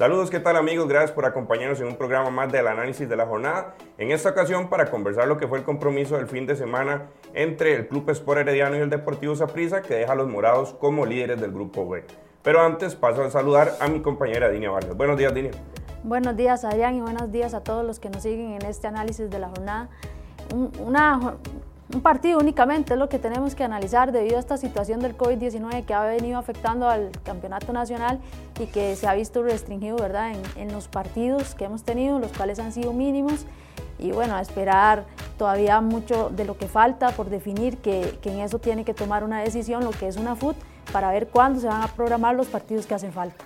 Saludos, ¿qué tal amigos? Gracias por acompañarnos en un programa más del análisis de la jornada. En esta ocasión para conversar lo que fue el compromiso del fin de semana entre el Club Sport Herediano y el Deportivo Saprissa que deja a los morados como líderes del Grupo B. Pero antes paso a saludar a mi compañera Dinia Vargas. Buenos días, Dinia. Buenos días, Adrián, y buenos días a todos los que nos siguen en este análisis de la jornada. Una un partido únicamente es lo que tenemos que analizar debido a esta situación del COVID-19 que ha venido afectando al campeonato nacional y que se ha visto restringido ¿verdad? En, los partidos que hemos tenido, los cuales han sido mínimos. Y bueno, a esperar todavía mucho de lo que falta por definir que, que en eso tiene que tomar una decisión lo que es una FUT para ver cuándo se van a programar los partidos que hacen falta.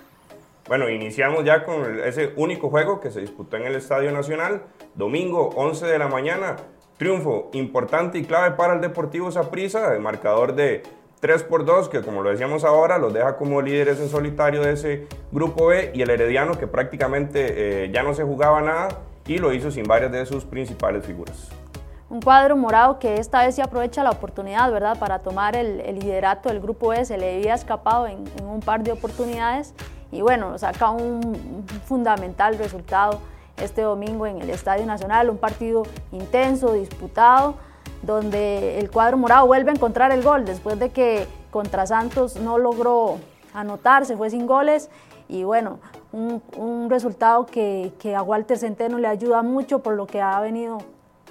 Bueno, iniciamos ya con ese único juego que se disputó en el Estadio Nacional, domingo 11 de la mañana, Triunfo importante y clave para el Deportivo Saprissa, el marcador de 3 por 2, que como lo decíamos ahora, los deja como líderes en solitario de ese grupo B, y el Herediano, que prácticamente eh, ya no se jugaba nada y lo hizo sin varias de sus principales figuras. Un cuadro morado que esta vez se aprovecha la oportunidad, ¿verdad?, para tomar el, liderato del grupo B, se le había escapado en, un par de oportunidades y bueno, saca un fundamental resultado este domingo en el Estadio Nacional, un partido intenso, disputado, donde el cuadro morado vuelve a encontrar el gol después de que contra Santos no logró anotar, se fue sin goles y bueno, un, resultado que, a Walter Centeno le ayuda mucho por lo que ha venido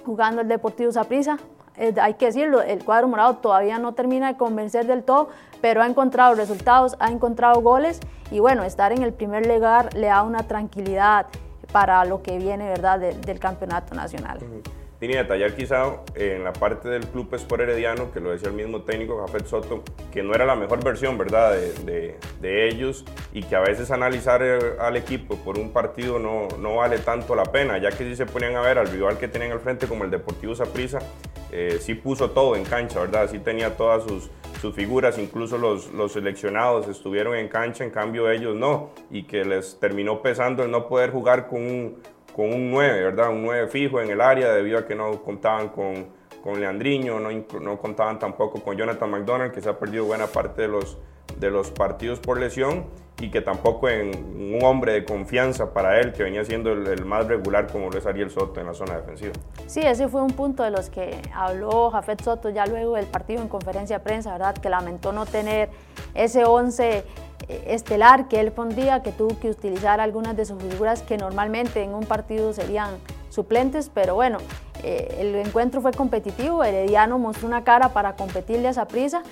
jugando el Deportivo Saprissa. Eh, hay que decirlo, el cuadro morado todavía no termina de convencer del todo, pero ha encontrado resultados, ha encontrado goles y bueno, estar en el primer lugar le da una tranquilidad para lo que viene ¿verdad? del campeonato nacional. Tiene detallar quizá en la parte del club Sport Herediano, que lo decía el mismo técnico Jafet Soto, que no era la mejor versión ¿verdad? De, de, ellos y que a veces analizar eh, al equipo por un partido no, no, vale tanto la pena, ya que si se ponían a ver al rival que tenían al frente como el Deportivo Saprissa, eh, sí puso todo en cancha, ¿verdad? Sí tenía todas sus, sus figuras, incluso los, los, seleccionados estuvieron en cancha, en cambio ellos no, y que les terminó pesando el no poder jugar con un, con un 9, ¿verdad? Un 9 fijo en el área debido a que no contaban con, con Leandriño, no, no contaban tampoco con Jonathan McDonald, que se ha perdido buena parte de los, de los partidos por lesión y que tampoco en un hombre de confianza para él, que venía siendo el, más regular como lo es Ariel Soto en la zona defensiva. Sí, ese fue un punto de los que habló Jafet Soto ya luego del partido en conferencia de prensa, ¿verdad? Que lamentó no tener ese 11 eh, estelar que él pondría, que tuvo que utilizar algunas de sus figuras que normalmente en un partido serían suplentes, pero bueno, eh, el encuentro fue competitivo, Herediano mostró una cara para competirle a esa prisa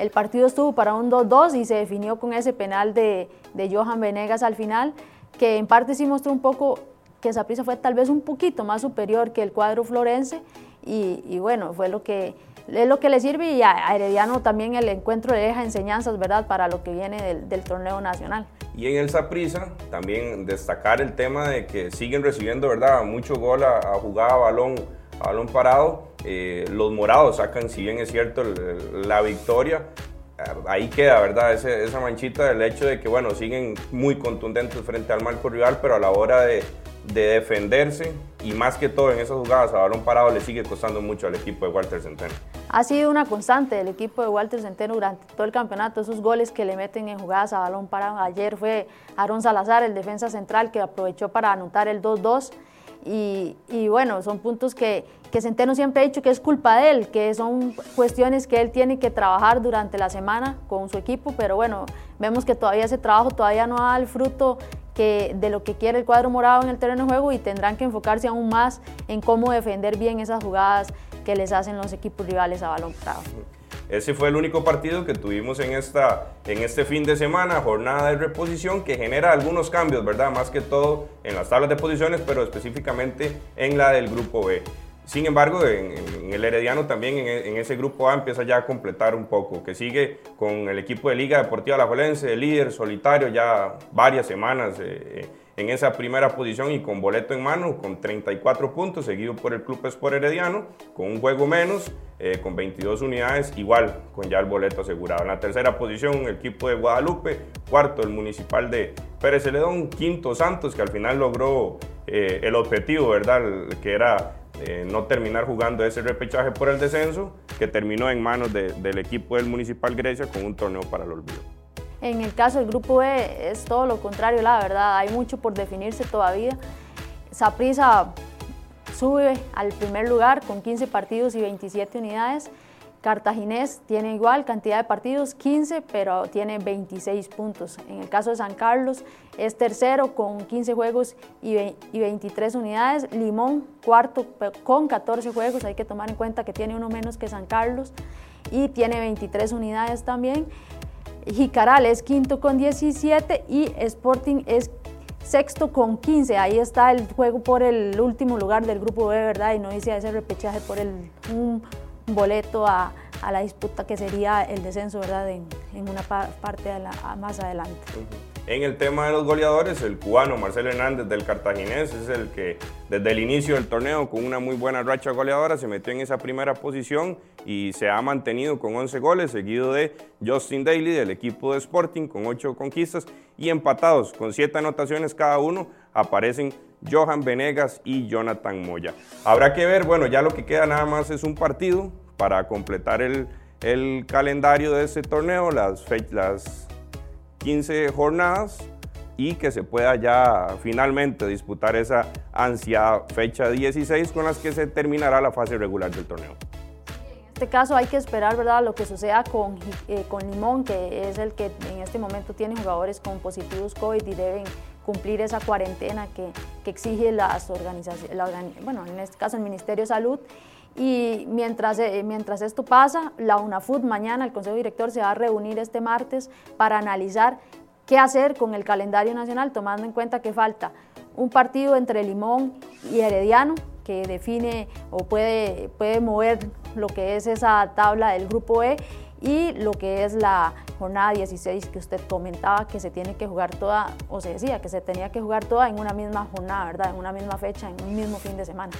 el partido estuvo para un 2-2 y se definió con ese penal de, Johan Venegas al final, que en parte sí mostró un poco que Saprissa fue tal vez un poquito más superior que el cuadro florense y, bueno, fue lo que es lo que le sirve y a Herediano también el encuentro le deja enseñanzas, ¿verdad?, para lo que viene del, torneo nacional. Y en el Saprissa también destacar el tema de que siguen recibiendo, ¿verdad?, mucho gol a, a jugada balón, a balón parado eh, los morados sacan, si bien es cierto, la victoria. Ahí queda, ¿verdad? esa manchita del hecho de que, bueno, siguen muy contundentes frente al marco rival, pero a la hora de, defenderse y más que todo en esas jugadas a balón parado le sigue costando mucho al equipo de Walter Centeno. Ha sido una constante del equipo de Walter Centeno durante todo el campeonato, esos goles que le meten en jugadas a balón parado. Ayer fue Aaron Salazar, el defensa central, que aprovechó para anotar el 2-2 y, bueno, son puntos que, que, Centeno siempre ha dicho que es culpa de él, que son cuestiones que él tiene que trabajar durante la semana con su equipo, pero bueno, vemos que todavía ese trabajo todavía no da el fruto de lo que quiere el cuadro morado en el terreno de juego y tendrán que enfocarse aún más en cómo defender bien esas jugadas que les hacen los equipos rivales a balón parado. Ese fue el único partido que tuvimos en, esta, en este fin de semana, jornada de reposición, que genera algunos cambios, ¿verdad? Más que todo en las tablas de posiciones, pero específicamente en la del grupo B. Sin embargo, en, el Herediano también en, ese grupo A empieza ya a completar un poco, que sigue con el equipo de Liga Deportiva La Juelense, líder solitario ya varias semanas. Eh, en esa primera posición y con boleto en mano, con 34 puntos, seguido por el Club Sport Herediano, con un juego menos, eh, con 22 unidades, igual con ya el boleto asegurado. En la tercera posición, el equipo de Guadalupe, cuarto, el municipal de Pérez Celedón, quinto Santos, que al final logró eh, el objetivo, ¿verdad? Que era eh, no terminar jugando ese repechaje por el descenso, que terminó en manos del equipo del Municipal Grecia con un torneo para el olvido. En el caso del grupo E es todo lo contrario, la verdad, hay mucho por definirse todavía. Saprissa sube al primer lugar con 15 partidos y 27 unidades. Cartaginés tiene igual cantidad de partidos, 15, pero tiene 26 puntos. En el caso de San Carlos es tercero con 15 juegos y, 23 unidades. Limón cuarto con 14 juegos, hay que tomar en cuenta que tiene uno menos que San Carlos y tiene 23 unidades también. Jicaral es quinto con 17 y Sporting es sexto con 15. Ahí está el juego por el último lugar del grupo B, ¿verdad? Y no dice ese repechaje por el, boleto a, la disputa que sería el descenso, ¿verdad? En, una parte más adelante. En el tema de los goleadores, el cubano Marcelo Hernández del Cartaginés es el que desde el inicio del torneo con una muy buena racha goleadora se metió en esa primera posición y se ha mantenido con 11 goles, seguido de Justin Daly del equipo de Sporting con 8 conquistas y empatados con 7 anotaciones cada uno aparecen Johan Venegas y Jonathan Moya. Habrá que ver, bueno, ya lo que queda nada más es un partido para completar el, calendario de ese torneo, las, las 15 jornadas y que se pueda ya finalmente disputar esa ansiada fecha 16 con las que se terminará la fase regular del torneo. En este caso hay que esperar ¿verdad? lo que suceda con, eh, con Limón, que es el que en este momento tiene jugadores con positivos COVID y deben cumplir esa cuarentena que, que exige las organizaciones, bueno, en este caso el Ministerio de Salud. Y mientras, eh, mientras esto pasa, la UNAFUT mañana, el Consejo Director se va a reunir este martes para analizar qué hacer con el calendario nacional, tomando en cuenta que falta un partido entre Limón y Herediano, que define o puede, puede mover lo que es esa tabla del grupo E, y lo que es la jornada 16 que usted comentaba que se tiene que jugar toda, o se decía que se tenía que jugar toda en una misma jornada, ¿verdad? En una misma fecha, en un mismo fin de semana.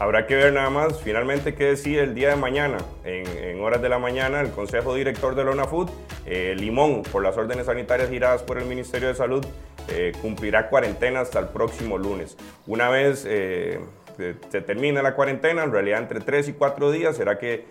Habrá que ver nada más finalmente qué decide el día de mañana. En, horas de la mañana, el Consejo Director de la Food, eh, Limón, por las órdenes sanitarias giradas por el Ministerio de Salud, eh, cumplirá cuarentena hasta el próximo lunes. Una vez eh, se termina la cuarentena, en realidad entre tres y cuatro días, será que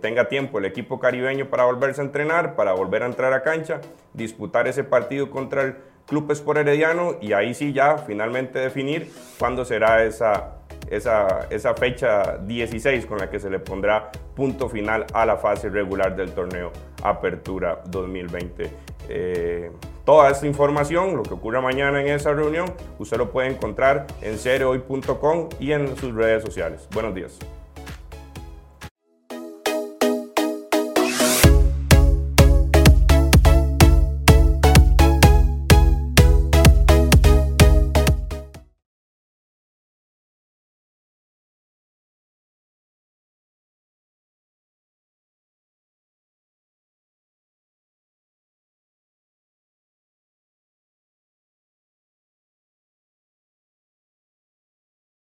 tenga tiempo el equipo caribeño para volverse a entrenar, para volver a entrar a cancha, disputar ese partido contra el Club Sport Herediano y ahí sí ya finalmente definir cuándo será esa esa, esa fecha 16 con la que se le pondrá punto final a la fase regular del torneo Apertura 2020. Eh, toda esta información, lo que ocurra mañana en esa reunión, usted lo puede encontrar en cereoy.com y en sus redes sociales. Buenos días.